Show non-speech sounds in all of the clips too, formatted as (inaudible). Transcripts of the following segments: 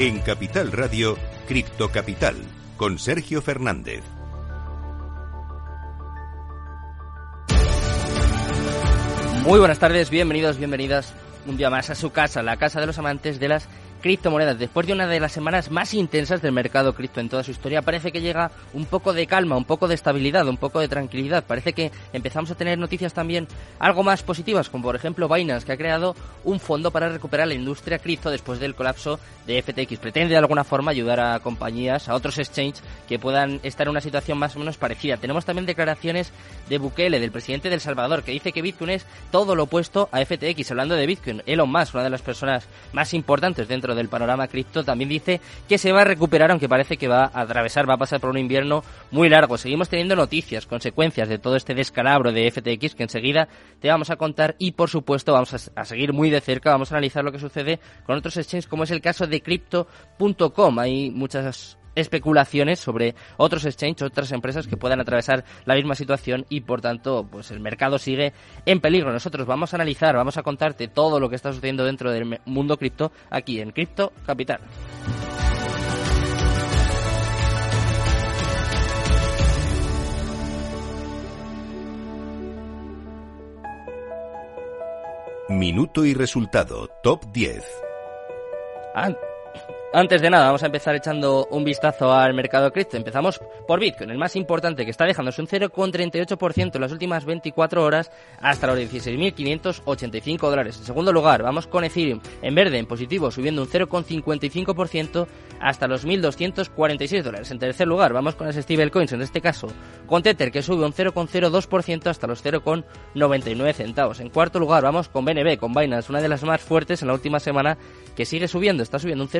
En Capital Radio, Cripto Capital, con Sergio Fernández. Muy buenas tardes, bienvenidos, bienvenidas un día más a su casa, la casa de los amantes de las criptomonedas. Después de una de las semanas más intensas del mercado cripto en toda su historia, parece que llega un poco de calma, un poco de estabilidad, un poco de tranquilidad. Parece que empezamos a tener noticias también algo más positivas, como por ejemplo Binance, que ha creado un fondo para recuperar la industria cripto después del colapso de FTX. Pretende de alguna forma ayudar a compañías, a otros exchanges que puedan estar en una situación más o menos parecida. Tenemos también declaraciones de Bukele, del presidente del Salvador, que dice que Bitcoin es todo lo opuesto a FTX. Hablando de Bitcoin, Elon Musk, una de las personas más importantes dentro del panorama cripto, también dice que se va a recuperar, aunque parece que va a atravesar, va a pasar por un invierno muy largo. Seguimos teniendo noticias, consecuencias de todo este descalabro de FTX que enseguida te vamos a contar y por supuesto vamos a, a seguir muy de cerca, vamos a analizar lo que sucede con otros exchanges como es el caso de crypto.com. Hay muchas especulaciones sobre otros exchanges, otras empresas que puedan atravesar la misma situación y por tanto pues el mercado sigue en peligro. Nosotros vamos a analizar, vamos a contarte todo lo que está sucediendo dentro del mundo cripto aquí en Cripto Capital. Minuto y resultado, top 10. Antes de nada, vamos a empezar echando un vistazo al mercado cripto. Empezamos por Bitcoin, el más importante, que está dejándose un 0,38% en las últimas 24 horas hasta los 16.585 dólares. En segundo lugar, vamos con Ethereum, en verde, en positivo, subiendo un 0,55% hasta los 1.246 dólares. En tercer lugar, vamos con las stablecoins, en este caso con Tether, que sube un 0,02% hasta los 0,99 centavos. En cuarto lugar, vamos con BNB, con Binance, una de las más fuertes en la última semana, que sigue subiendo, está subiendo un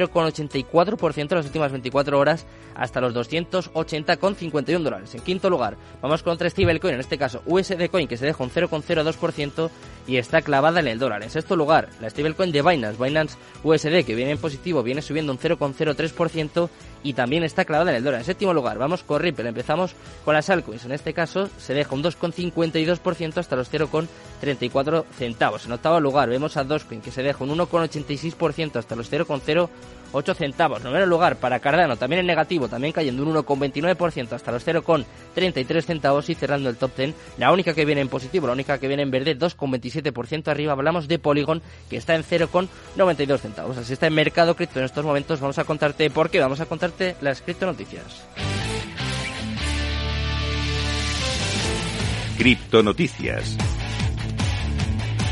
0,84% en las últimas 24 horas hasta los 280,51 dólares. En quinto lugar, vamos con otra stablecoin, en este caso USD Coin, que se deja un 0,02% y está clavada en el dólar. En sexto lugar, la stablecoin de Binance, Binance USD, que viene en positivo, viene subiendo un 0,03% y también está clavada en el dólar. En séptimo lugar, vamos con Ripple. Empezamos con las altcoins. En este caso se deja un 2,52% hasta los 0,34 centavos. En octavo lugar vemos a Dogecoin que se deja un 1,86% hasta los 0,08 centavos. En noveno lugar para Cardano, también en negativo, también cayendo un 1,29% hasta los 0,33 centavos y cerrando el top 10. La única que viene en positivo, la única que viene en verde, 2,27% arriba. Hablamos de Polygon que está en 0,92 centavos. Así está el mercado cripto en estos momentos. Vamos a contarte por qué. Vamos a contar las criptonoticias. Criptonoticias.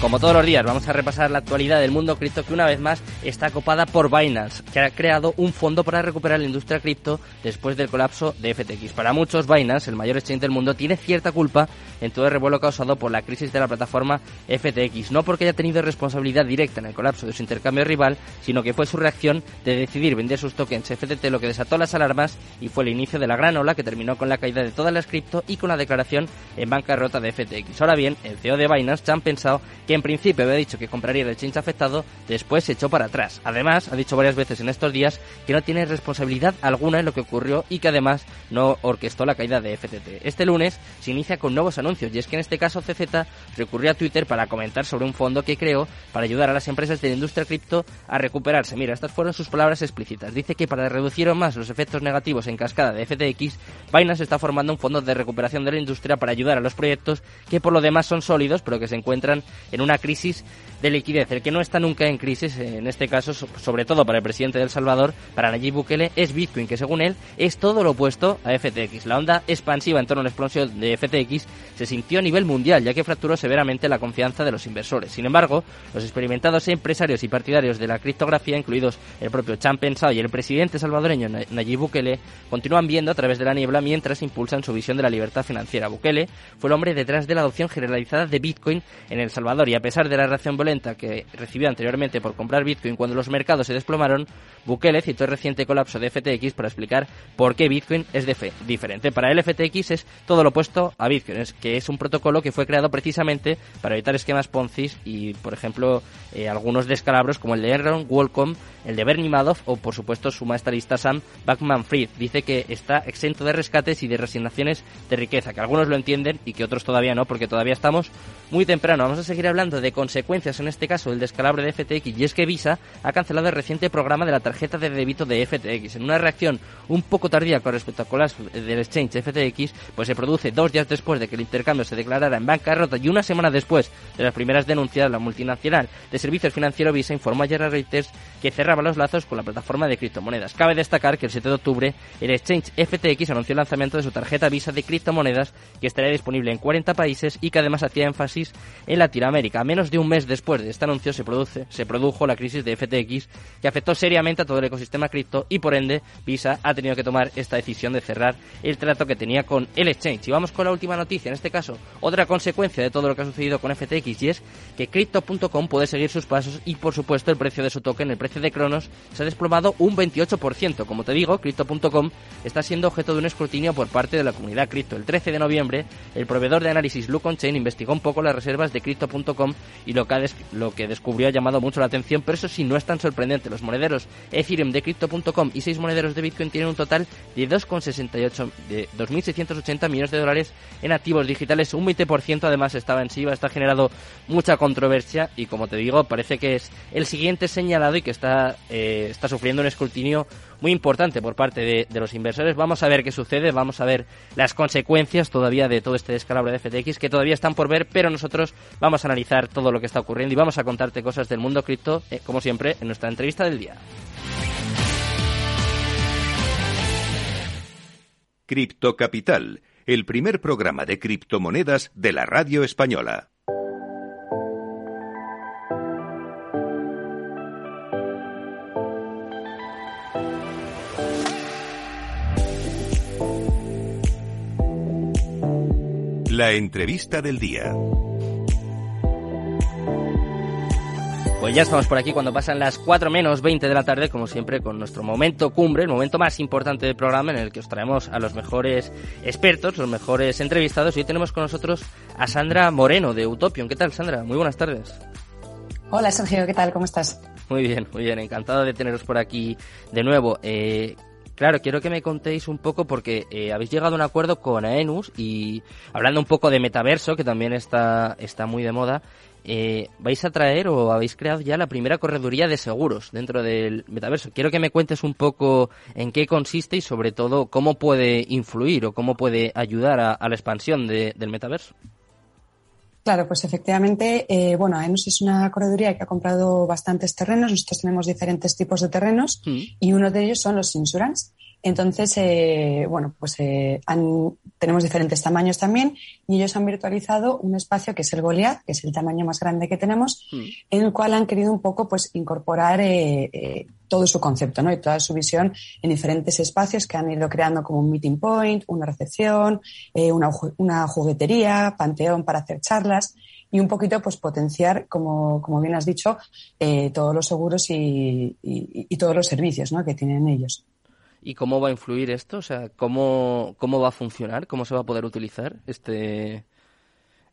Como todos los días, vamos a repasar la actualidad del mundo cripto que una vez más está copada por Binance, que ha creado un fondo para recuperar la industria cripto después del colapso de FTX. Para muchos, Binance, el mayor exchange del mundo, tiene cierta culpa en todo el revuelo causado por la crisis de la plataforma FTX, no porque haya tenido responsabilidad directa en el colapso de su intercambio rival, sino que fue su reacción de decidir vender sus tokens FTT lo que desató las alarmas y fue el inicio de la gran ola que terminó con la caída de todas las cripto y con la declaración en bancarrota de FTX. Ahora bien, el CEO de Binance, Chan, pensado que en principio había dicho que compraría el exchange afectado, después se echó para Además, ha dicho varias veces en estos días que no tiene responsabilidad alguna en lo que ocurrió y que además no orquestó la caída de FTT. Este lunes se inicia con nuevos anuncios y es que en este caso CZ recurrió a Twitter para comentar sobre un fondo que creó para ayudar a las empresas de la industria cripto a recuperarse. Mira, estas fueron sus palabras explícitas. Dice que para reducir más los efectos negativos en cascada de FTX, Binance está formando un fondo de recuperación de la industria para ayudar a los proyectos que por lo demás son sólidos pero que se encuentran en una crisis de liquidez. El que no está nunca en crisis, en este caso, sobre todo para el presidente de Salvador, para Nayib Bukele, es Bitcoin, que según él es todo lo opuesto a FTX. La onda expansiva en torno a la explosión de FTX se sintió a nivel mundial, ya que fracturó severamente la confianza de los inversores. Sin embargo, los experimentados empresarios y partidarios de la criptografía, incluidos el propio Chan Pensado y el presidente salvadoreño Nayib Bukele, continúan viendo a través de la niebla mientras impulsan su visión de la libertad financiera. Bukele fue el hombre detrás de la adopción generalizada de Bitcoin en El Salvador y a pesar de la reacción violenta que recibió anteriormente por comprar Bitcoin cuando los mercados se desplomaron, Bukele citó el reciente colapso de FTX para explicar por qué Bitcoin es diferente. Para él FTX es todo lo opuesto a Bitcoin, es que es un protocolo que fue creado precisamente para evitar esquemas Ponzi y, por ejemplo, eh, algunos descalabros como el de Enron, Wallcom, el de Bernie Madoff o, por supuesto, su maestrista Sam Backman-Fried. Dice que está exento de rescates y de resignaciones de riqueza, que algunos lo entienden y que otros todavía no, porque todavía estamos muy temprano. Vamos a seguir hablando de consecuencias, en este caso, del descalabro de FTX, y es que Visa Ha cancelado el reciente programa de la tarjeta de débito de FTX. En una reacción un poco tardía con respecto a colas del exchange FTX, pues se produce dos días después de que el intercambio se declarara en bancarrota y una semana después de las primeras denuncias, la multinacional de servicios financieros Visa informó ayer a Reuters que cerraba los lazos con la plataforma de criptomonedas. Cabe destacar que el 7 de octubre el exchange FTX anunció el lanzamiento de su tarjeta Visa de criptomonedas que estaría disponible en 40 países y que además hacía énfasis en Latinoamérica. A menos de un mes después de este anuncio se, produce, se produjo la crisis de FTX que afectó seriamente a todo el ecosistema cripto y por ende Visa ha tenido que tomar esta decisión de cerrar el trato que tenía con el exchange. Y vamos con la última noticia, en este caso otra consecuencia de todo lo que ha sucedido con FTX y es que Crypto.com puede seguir sus pasos y por supuesto el precio de su token, el precio de Cronos, se ha desplomado un 28%. Como te digo, Crypto.com está siendo objeto de un escrutinio por parte de la comunidad cripto. El 13 de noviembre, el proveedor de análisis Look Chain investigó un poco las reservas de Crypto.com y lo que, lo que descubrió ha llamado mucho la atención, pero eso sí, no es tan sorprendente. Los monederos Ethereum de Crypto.com y seis monederos de Bitcoin tienen un total de 2,68 de 2.680 millones de dólares en activos digitales. Un 20% además estaba en SIVA, está generado mucha controversia y como te digo, parece que es el siguiente señalado y que está, eh, está sufriendo un escrutinio muy importante por parte de, los inversores. Vamos a ver qué sucede, vamos a ver las consecuencias todavía de todo este descalabro de FTX que todavía están por ver, pero nosotros vamos a analizar todo lo que está ocurriendo y vamos a contarte cosas del mundo cripto, eh, como siempre, en nuestra entrevista del día. Cripto Capital, el primer programa de criptomonedas de la radio española. La entrevista del día. Pues ya estamos por aquí cuando pasan las 4 menos 20 de la tarde, como siempre, con nuestro momento cumbre, el momento más importante del programa en el que os traemos a los mejores expertos, los mejores entrevistados. Y hoy tenemos con nosotros a Sandra Moreno de Utopion. ¿Qué tal, Sandra? Muy buenas tardes. Hola, Sergio, ¿qué tal? ¿Cómo estás? Muy bien, muy bien. Encantado de teneros por aquí de nuevo. Eh, Claro, quiero que me contéis un poco porque eh, habéis llegado a un acuerdo con Aenus y hablando un poco de metaverso, que también está, está muy de moda, eh, vais a traer o habéis creado ya la primera correduría de seguros dentro del metaverso. Quiero que me cuentes un poco en qué consiste y sobre todo cómo puede influir o cómo puede ayudar a, la expansión de, del metaverso. Claro, pues efectivamente, eh, bueno, AENOS es una correduría que ha comprado bastantes terrenos. Nosotros tenemos diferentes tipos de terrenos mm. y uno de ellos son los insurance. Entonces, eh, bueno, pues eh, han, tenemos diferentes tamaños también y ellos han virtualizado un espacio que es el Goliath, que es el tamaño más grande que tenemos, mm. en el cual han querido un poco pues incorporar eh, eh, todo su concepto ¿no? y toda su visión en diferentes espacios que han ido creando como un meeting point, una recepción, eh, una, una juguetería, panteón para hacer charlas y un poquito pues potenciar, como, como bien has dicho, eh, todos los seguros y, y, y todos los servicios ¿no? que tienen ellos. ¿Y cómo va a influir esto? O sea, ¿cómo, cómo va a funcionar? ¿Cómo se va a poder utilizar este,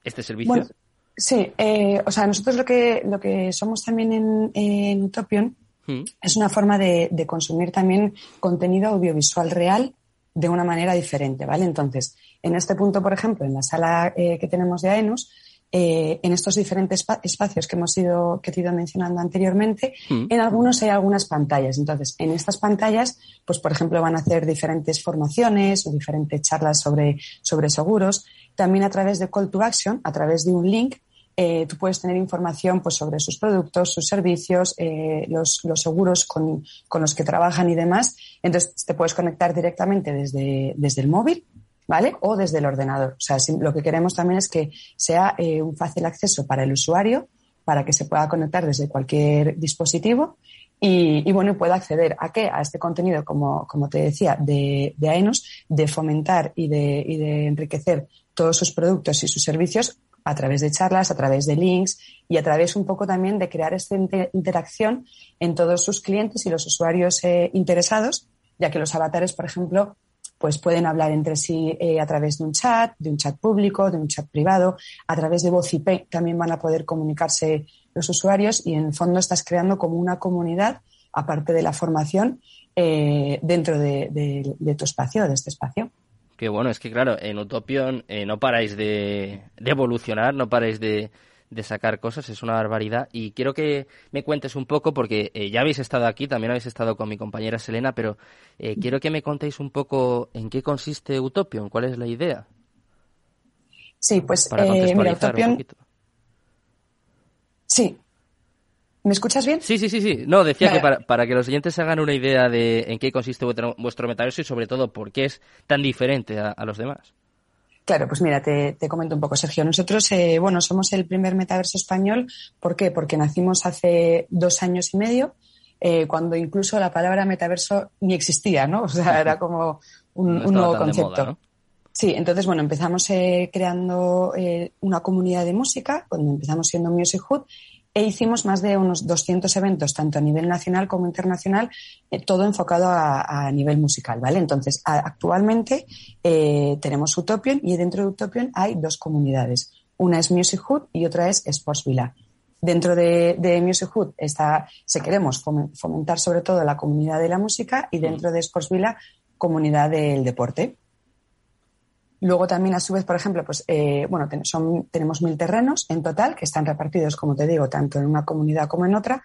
este servicio? Bueno, sí, eh, o sea, nosotros lo que, lo que somos también en, en Utopion mm. es una forma de, de, consumir también contenido audiovisual real de una manera diferente, ¿vale? Entonces, en este punto, por ejemplo, en la sala eh, que tenemos de AENUS, eh, en estos diferentes espacios que hemos ido, que he ido mencionando anteriormente, mm. en algunos hay algunas pantallas. Entonces, en estas pantallas, pues por ejemplo, van a hacer diferentes formaciones o diferentes charlas sobre, sobre seguros. También a través de Call to Action, a través de un link, eh, tú puedes tener información pues, sobre sus productos, sus servicios, eh, los, los, seguros con, con, los que trabajan y demás. Entonces, te puedes conectar directamente desde, desde el móvil ¿vale? O desde el ordenador. O sea, lo que queremos también es que sea eh, un fácil acceso para el usuario, para que se pueda conectar desde cualquier dispositivo y, y bueno, pueda acceder a qué? A este contenido, como, como te decía, de, de de fomentar y de, y de enriquecer todos sus productos y sus servicios a través de charlas, a través de links y a través un poco también de crear esta inter interacción en todos sus clientes y los usuarios eh, interesados, ya que los avatares, por ejemplo, pues pueden hablar entre sí eh, a través de un chat, de un chat público, de un chat privado, a través de voz IP también van a poder comunicarse los usuarios y en el fondo estás creando como una comunidad, aparte de la formación, eh, dentro de, de, de, tu espacio, de este espacio. Qué bueno, es que claro, en Utopion eh, no paráis de, de, evolucionar, no paráis de, de sacar cosas, es una barbaridad. Y quiero que me cuentes un poco, porque eh, ya habéis estado aquí, también habéis estado con mi compañera Selena, pero eh, quiero que me contéis un poco en qué consiste Utopion, cuál es la idea. Sí, pues Para eh, mira, Utopion... Sí, ¿Me escuchas bien? Sí, sí, sí, sí. No, decía que para, que los oyentes se hagan una idea de en qué consiste vuestro, metaverso y sobre todo por qué es tan diferente a, los demás. Claro, pues mira, te, comento un poco, Sergio. Nosotros, eh, bueno, somos el primer metaverso español. ¿Por qué? Porque nacimos hace dos años y medio, eh, cuando incluso la palabra metaverso ni existía, ¿no? O sea, era como un, (laughs) nuevo concepto. Sí, entonces, bueno, empezamos eh, creando una comunidad de música, cuando empezamos siendo Music Hood, e hicimos más de unos 200 eventos, tanto a nivel nacional como internacional, eh, todo enfocado a, nivel musical, ¿vale? Entonces, actualmente eh, tenemos Utopian y dentro de Utopian hay dos comunidades. Una es Music Hood y otra es Sports Villa. Dentro de, Music Hood está, se queremos fomentar sobre todo la comunidad de la música y dentro de Sports Villa comunidad del deporte. Luego también, a su vez, por ejemplo, pues, eh, bueno, tenemos mil terrenos en total que están repartidos, como te digo, tanto en una comunidad como en otra.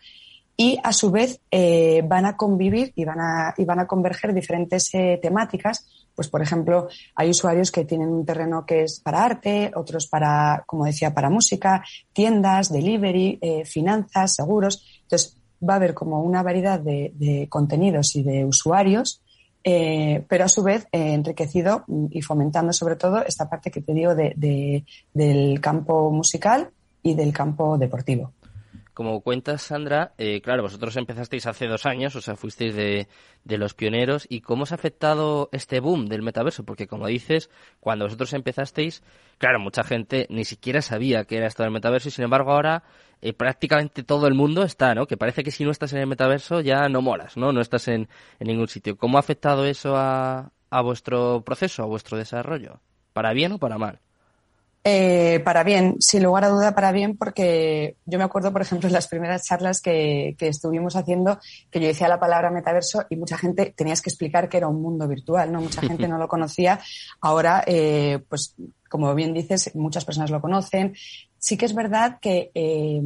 Y a su vez eh, van a convivir y van a, y van a converger diferentes eh, temáticas. Pues, por ejemplo, hay usuarios que tienen un terreno que es para arte, otros para, como decía, para música, tiendas, delivery, finanzas, seguros. Entonces, va a haber como una variedad de, de contenidos y de usuarios eh, pero a su vez eh, enriquecido y fomentando sobre todo esta parte que te digo de, del campo musical y del campo deportivo. Como cuentas, Sandra, eh, claro, vosotros empezasteis hace dos años, o sea, fuisteis de, los pioneros. ¿Y cómo os ha afectado este boom del metaverso? Porque, como dices, cuando vosotros empezasteis, claro, mucha gente ni siquiera sabía que era esto del metaverso y, sin embargo, ahora eh, prácticamente todo el mundo está, ¿no? Que parece que si no estás en el metaverso ya no molas, ¿no? No estás en, ningún sitio. ¿Cómo ha afectado eso a vuestro proceso, a vuestro desarrollo? ¿Para bien o para mal? Eh, para bien, sin lugar a duda para bien, porque yo me acuerdo, por ejemplo, en las primeras charlas que, que, estuvimos haciendo, que yo decía la palabra metaverso y mucha gente tenías que explicar que era un mundo virtual, ¿no? Mucha gente (laughs) no lo conocía. Ahora, eh, pues, como bien dices, muchas personas lo conocen. Sí que es verdad que eh,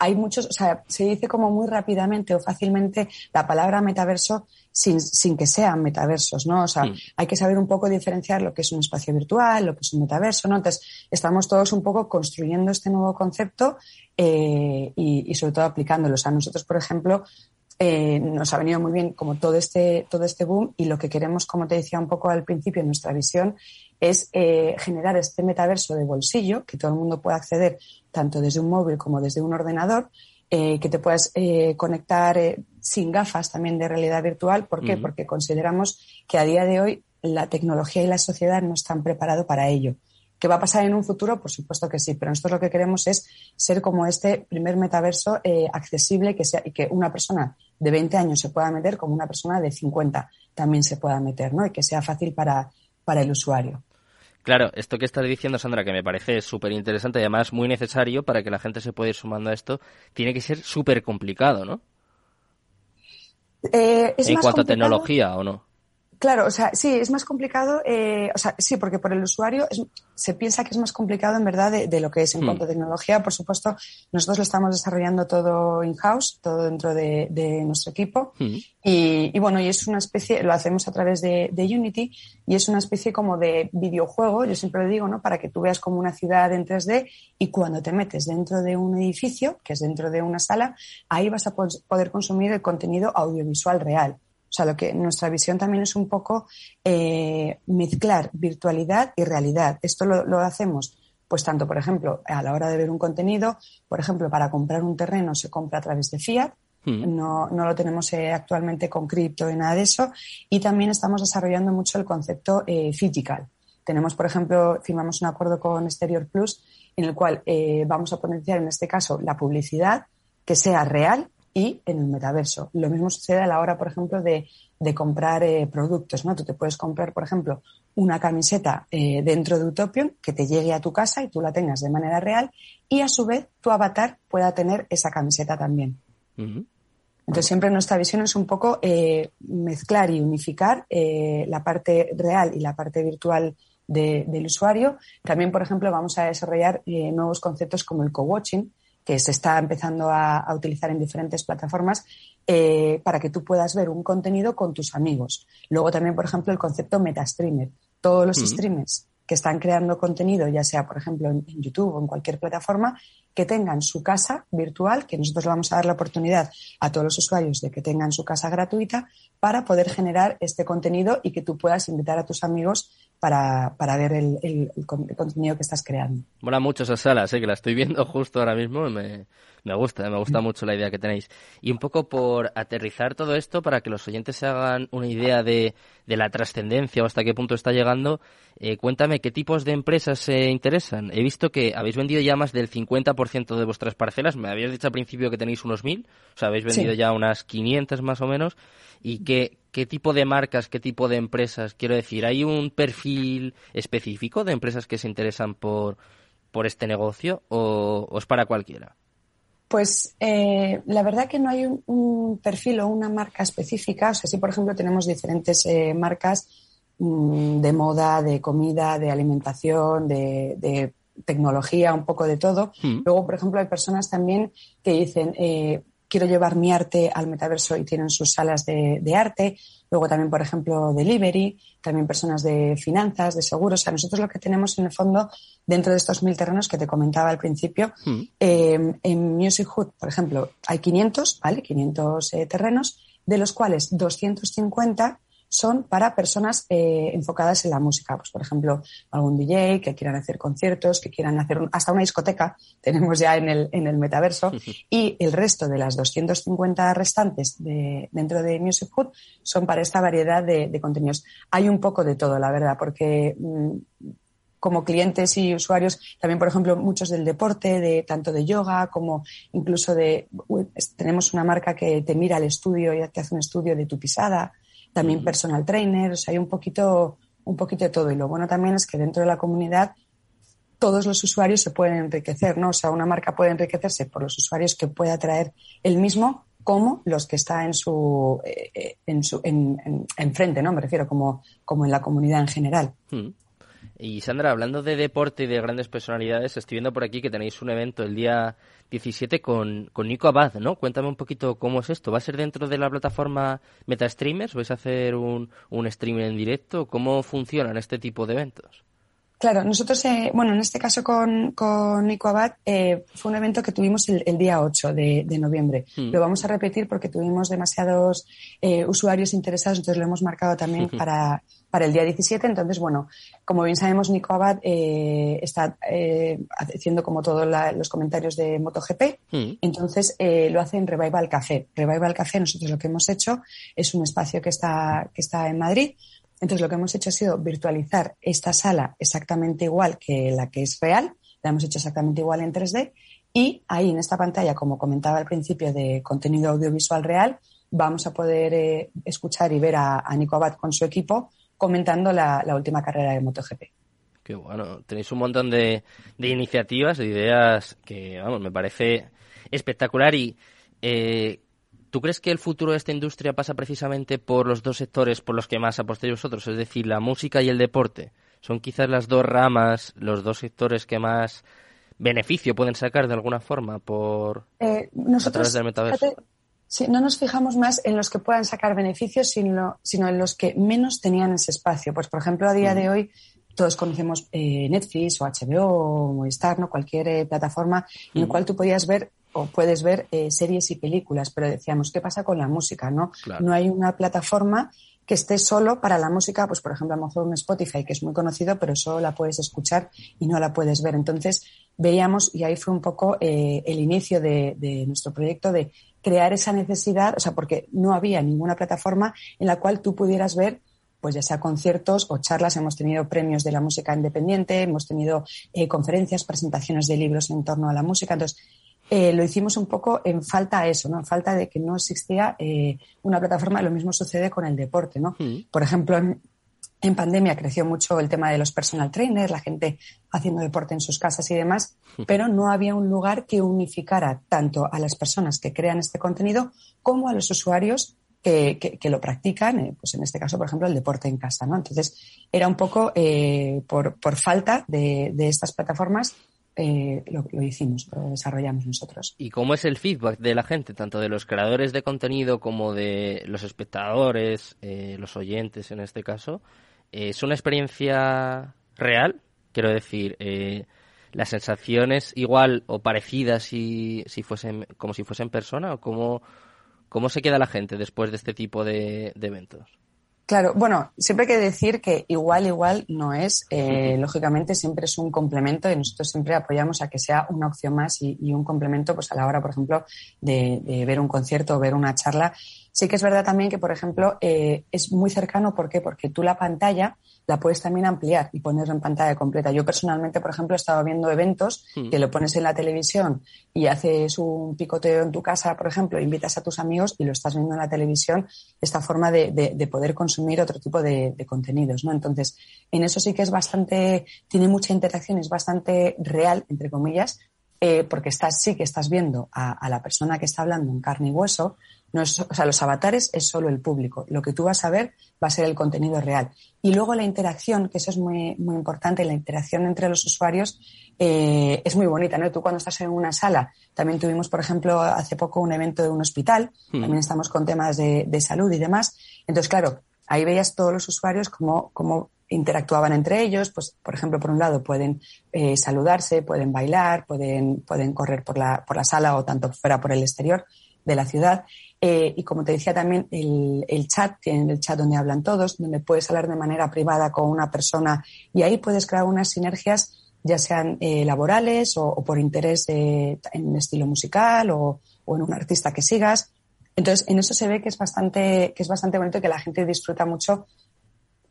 hay muchos, o sea, se dice como muy rápidamente o fácilmente la palabra metaverso sin, sin que sean metaversos, ¿no? O sea, mm. hay que saber un poco diferenciar lo que es un espacio virtual, lo que es un metaverso, ¿no? Entonces, estamos todos un poco construyendo este nuevo concepto eh, y, y, sobre todo aplicándolo. O sea, nosotros, por ejemplo, eh, nos ha venido muy bien como todo este, todo este boom y lo que queremos, como te decía un poco al principio, nuestra visión es eh, generar este metaverso de bolsillo que todo el mundo pueda acceder tanto desde un móvil como desde un ordenador, eh, que te puedas eh, conectar sin gafas también de realidad virtual. ¿Por qué? Porque consideramos que a día de hoy la tecnología y la sociedad no están preparados para ello. ¿Qué va a pasar en un futuro? Por supuesto que sí, pero nosotros lo que queremos es ser como este primer metaverso eh, accesible que sea, y que una persona de 20 años se pueda meter como una persona de 50 también se pueda meter, ¿no? Y que sea fácil para, para el usuario. Claro, esto que estás diciendo, Sandra, que me parece súper interesante y además muy necesario para que la gente se pueda ir sumando a esto, tiene que ser súper complicado, ¿no? Eh, en cuanto a tecnología, ¿o no? Claro, o sea, sí, es más complicado, eh, o sea, sí, porque por el usuario se piensa que es más complicado en verdad de, lo que es en hmm. cuanto a tecnología. Por supuesto, nosotros lo estamos desarrollando todo in-house, todo dentro de, nuestro equipo. Hmm. Y, bueno, y es una especie, lo hacemos a través de, Unity y es una especie como de videojuego, yo siempre lo digo, ¿no? Para que tú veas como una ciudad en 3D y cuando te metes dentro de un edificio, que es dentro de una sala, ahí vas a poder consumir el contenido audiovisual real. O sea, lo que nuestra visión también es un poco eh, mezclar virtualidad y realidad. Esto lo, hacemos, pues tanto, por ejemplo, a la hora de ver un contenido, por ejemplo, para comprar un terreno se compra a través de fiat. Hmm. No, no lo tenemos eh, actualmente con cripto y nada de eso. Y también estamos desarrollando mucho el concepto eh, physical. Tenemos, por ejemplo, firmamos un acuerdo con Exterior Plus en el cual eh, vamos a potenciar, en este caso, la publicidad que sea real y en el metaverso. Lo mismo sucede a la hora, por ejemplo, de, comprar eh, productos, ¿no? Tú te puedes comprar, por ejemplo, una camiseta eh, dentro de Utopion que te llegue a tu casa y tú la tengas de manera real y a su vez tu avatar pueda tener esa camiseta también. Entonces, siempre nuestra visión es un poco eh, mezclar y unificar eh, la parte real y la parte virtual del usuario. También, por ejemplo, vamos a desarrollar nuevos conceptos como el co-watching, que se está empezando a, utilizar en diferentes plataformas para que tú puedas ver un contenido con tus amigos. Luego también, por ejemplo, el concepto meta-streamer. Todos los streamers que están creando contenido, ya sea, por ejemplo, en, YouTube o en cualquier plataforma, que tengan su casa virtual, que nosotros le vamos a dar la oportunidad a todos los usuarios de que tengan su casa gratuita para poder generar este contenido y que tú puedas invitar a tus amigos para, para ver el, contenido que estás creando. Mola mucho esas salas, ¿eh? que la estoy viendo justo ahora mismo y me, me gusta, me gusta mucho la idea que tenéis. Y un poco por aterrizar todo esto para que los oyentes se hagan una idea de, de la trascendencia o hasta qué punto está llegando, eh, cuéntame qué tipos de empresas se interesan. He visto que habéis vendido ya más del 50% de vuestras parcelas. Me habías dicho al principio que tenéis unos 1.000, o sea, habéis vendido ya unas 500 más o menos. ¿Y qué, qué tipo de marcas, qué tipo de empresas? Quiero decir, ¿hay un perfil específico de empresas que se interesan por, por este negocio o, es para cualquiera? Pues eh, la verdad que no hay un, perfil o una marca específica. O sea, sí, por ejemplo, tenemos diferentes eh, marcas mm, de moda, de comida, de alimentación, de, tecnología, un poco de todo. Hmm. Luego, por ejemplo, hay personas también que dicen, eh, quiero llevar mi arte al metaverso y tienen sus salas de, arte. Luego también, por ejemplo, delivery, también personas de finanzas, de seguros. O sea, nosotros lo que tenemos en el fondo dentro de estos mil terrenos que te comentaba al principio, hmm. em, en Music Hood, por ejemplo, hay 500, ¿vale? 500 eh, terrenos, de los cuales 250 son para personas eh, enfocadas en la música. Pues, por ejemplo, algún DJ que quieran hacer conciertos, que quieran hacer hasta una discoteca, (laughs) tenemos ya en el, en el metaverso. (laughs) y el resto de las 250 restantes de, dentro de Music Hood son para esta variedad de, contenidos. Hay un poco de todo, la verdad, porque mm, como clientes y usuarios, también, por ejemplo, muchos del deporte, de tanto de yoga como incluso de, tenemos una marca que te mira al estudio y te hace un estudio de tu pisada también personal trainers, hay un poquito, un poquito de todo. Y lo bueno también es que dentro de la comunidad todos los usuarios se pueden enriquecer, ¿no? O sea, una marca puede enriquecerse por los usuarios que pueda traer el mismo como los que está en su, eh, en su, en, en, frente, ¿no? Me refiero como, como en la comunidad en general. Y Sandra, hablando de deporte y de grandes personalidades, estoy viendo por aquí que tenéis un evento el día 17 con, con Nico Abad, ¿no? Cuéntame un poquito cómo es esto. ¿Va a ser dentro de la plataforma MetaStreamers? ¿Vais a hacer un, un streaming en directo? ¿Cómo funcionan este tipo de eventos? Claro, nosotros, eh, bueno, en este caso con, con Nico Abad, eh, fue un evento que tuvimos el, día 8 de, noviembre. Hmm. Lo vamos a repetir porque tuvimos demasiados eh, usuarios interesados, entonces lo hemos marcado también (laughs) para, para el día 17. Entonces, bueno, como bien sabemos, Nico Abad está haciendo como todos los comentarios de MotoGP. Hmm. Entonces, lo hace en Revival Café. Revival Café, nosotros lo que hemos hecho es un espacio que está, que está en Madrid entonces, lo que hemos hecho ha sido virtualizar esta sala exactamente igual que la que es real, la hemos hecho exactamente igual en 3D y ahí en esta pantalla, como comentaba al principio, de contenido audiovisual real, vamos a poder eh, escuchar y ver a, Nico Abad con su equipo comentando la, última carrera de MotoGP. Qué bueno, tenéis un montón de, iniciativas, de ideas que, vamos, me parece espectacular y eh, ¿Tú crees que el futuro de esta industria pasa precisamente por los dos sectores por los que más apostéis vosotros? Es decir, la música y el deporte. ¿Son quizás las dos ramas, los dos sectores que más beneficio pueden sacar de alguna forma por eh, nosotros, del metaverso? No nos fijamos más en los que puedan sacar beneficios, sino, sino en los que menos tenían ese espacio. Pues, por ejemplo, a día de hoy todos conocemos eh, Netflix o HBO o Movistar, ¿no? cualquier eh, plataforma en la cual tú podías ver o puedes ver eh, series y películas, pero decíamos, ¿qué pasa con la música? No, no hay una plataforma que esté solo para la música, pues por ejemplo, a lo mejor un Spotify, que es muy conocido, pero solo la puedes escuchar y no la puedes ver. Entonces, veíamos, y ahí fue un poco eh, el inicio de, de, nuestro proyecto, de crear esa necesidad, o sea, porque no había ninguna plataforma en la cual tú pudieras ver pues ya sea conciertos o charlas, hemos tenido premios de la música independiente, hemos tenido eh, conferencias, presentaciones de libros en torno a la música. Entonces, eh, lo hicimos un poco en falta a eso, ¿no? En falta de que no existía eh, una plataforma. Lo mismo sucede con el deporte, ¿no? Mm. Por ejemplo, En pandemia creció mucho el tema de los personal trainers, la gente haciendo deporte en sus casas y demás, (laughs) pero no había un lugar que unificara tanto a las personas que crean este contenido como a los usuarios que, lo practican, eh, pues en este caso, por ejemplo, el deporte en casa, ¿no? Entonces, era un poco eh, por, falta de, estas plataformas eh, lo, lo, hicimos, lo desarrollamos nosotros. ¿Y cómo es el feedback de la gente, tanto de los creadores de contenido como de los espectadores, los oyentes en este caso? ¿Es una experiencia real? Quiero decir, las sensaciones igual o parecidas si, si fuesen, como si fuesen persona o cómo, cómo se queda la gente después de este tipo de, eventos. Claro, bueno, siempre hay que decir que igual, igual no es. Eh, lógicamente siempre es un complemento y nosotros siempre apoyamos a que sea una opción más y, un complemento pues a la hora, por ejemplo, de, de, ver un concierto o ver una charla. Sí que es verdad también que, por ejemplo, eh, es muy cercano. ¿Por qué? Porque tú la pantalla la puedes también ampliar y ponerlo en pantalla completa. Yo personalmente, por ejemplo, he estado viendo eventos hmm. que lo pones en la televisión y haces un picoteo en tu casa, por ejemplo, invitas a tus amigos y lo estás viendo en la televisión, esta forma de, poder consumir otro tipo de, contenidos, ¿no? Entonces, en eso sí que es bastante, tiene mucha interacción, es bastante real, entre comillas, eh, porque estás, sí que estás viendo a, a, la persona que está hablando en carne y hueso, no es, o sea, los avatares es solo el público. Lo que tú vas a ver va a ser el contenido real. Y luego la interacción, que eso es muy, muy importante, la interacción entre los usuarios eh, es muy bonita, ¿no? Tú cuando estás en una sala, también tuvimos, por ejemplo, hace poco un evento de un hospital, hmm. también estamos con temas de, de, salud y demás. Entonces, claro, ahí veías todos los usuarios cómo, cómo interactuaban entre ellos, pues, por ejemplo, por un lado pueden eh, saludarse, pueden bailar, pueden, pueden correr por la, por la sala o tanto fuera por el exterior de la ciudad. Eh, y como te decía también, el, el, chat, tienen el chat donde hablan todos, donde puedes hablar de manera privada con una persona y ahí puedes crear unas sinergias, ya sean eh, laborales o, por interés en un estilo musical o, o, en un artista que sigas. Entonces, en eso se ve que es bastante, que es bastante bonito y que la gente disfruta mucho,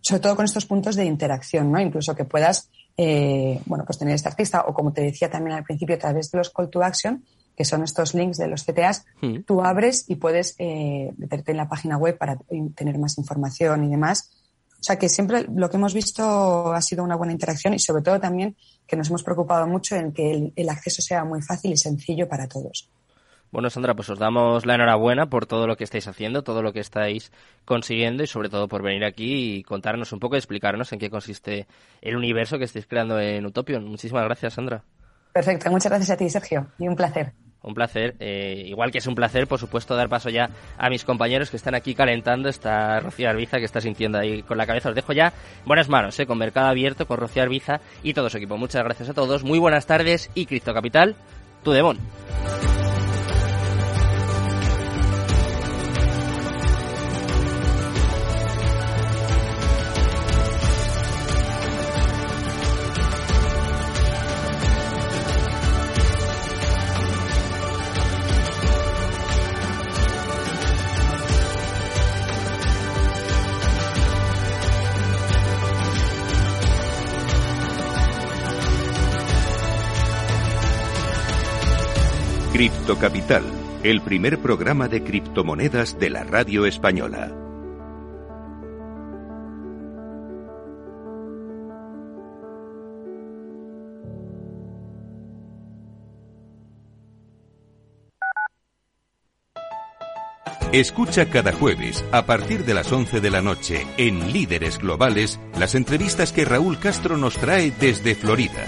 sobre todo con estos puntos de interacción, ¿no? Incluso que puedas, eh, bueno, pues tener este artista o como te decía también al principio, a través de los call to action, que son estos links de los CTAs, hmm. tú abres y puedes eh, meterte en la página web para tener más información y demás. O sea que siempre lo que hemos visto ha sido una buena interacción y sobre todo también que nos hemos preocupado mucho en que el, acceso sea muy fácil y sencillo para todos. Bueno, Sandra, pues os damos la enhorabuena por todo lo que estáis haciendo, todo lo que estáis consiguiendo y sobre todo por venir aquí y contarnos un poco y explicarnos en qué consiste el universo que estáis creando en Utopion. Muchísimas gracias, Sandra. Perfecto, muchas gracias a ti, Sergio, y un placer. Un placer. Eh, igual que es un placer, por supuesto, dar paso ya a mis compañeros que están aquí calentando. Está Rocío Arbiza, que está sintiendo ahí con la cabeza. Os dejo ya buenas manos, eh, con Mercado Abierto, con Rocío Arbiza y todo su equipo. Muchas gracias a todos. Muy buenas tardes y Cristo Capital, tu demon. Cripto Capital, el primer programa de criptomonedas de la radio española. Escucha cada jueves, a partir de las 11 de la noche, en Líderes Globales, las entrevistas que Raúl Castro nos trae desde Florida.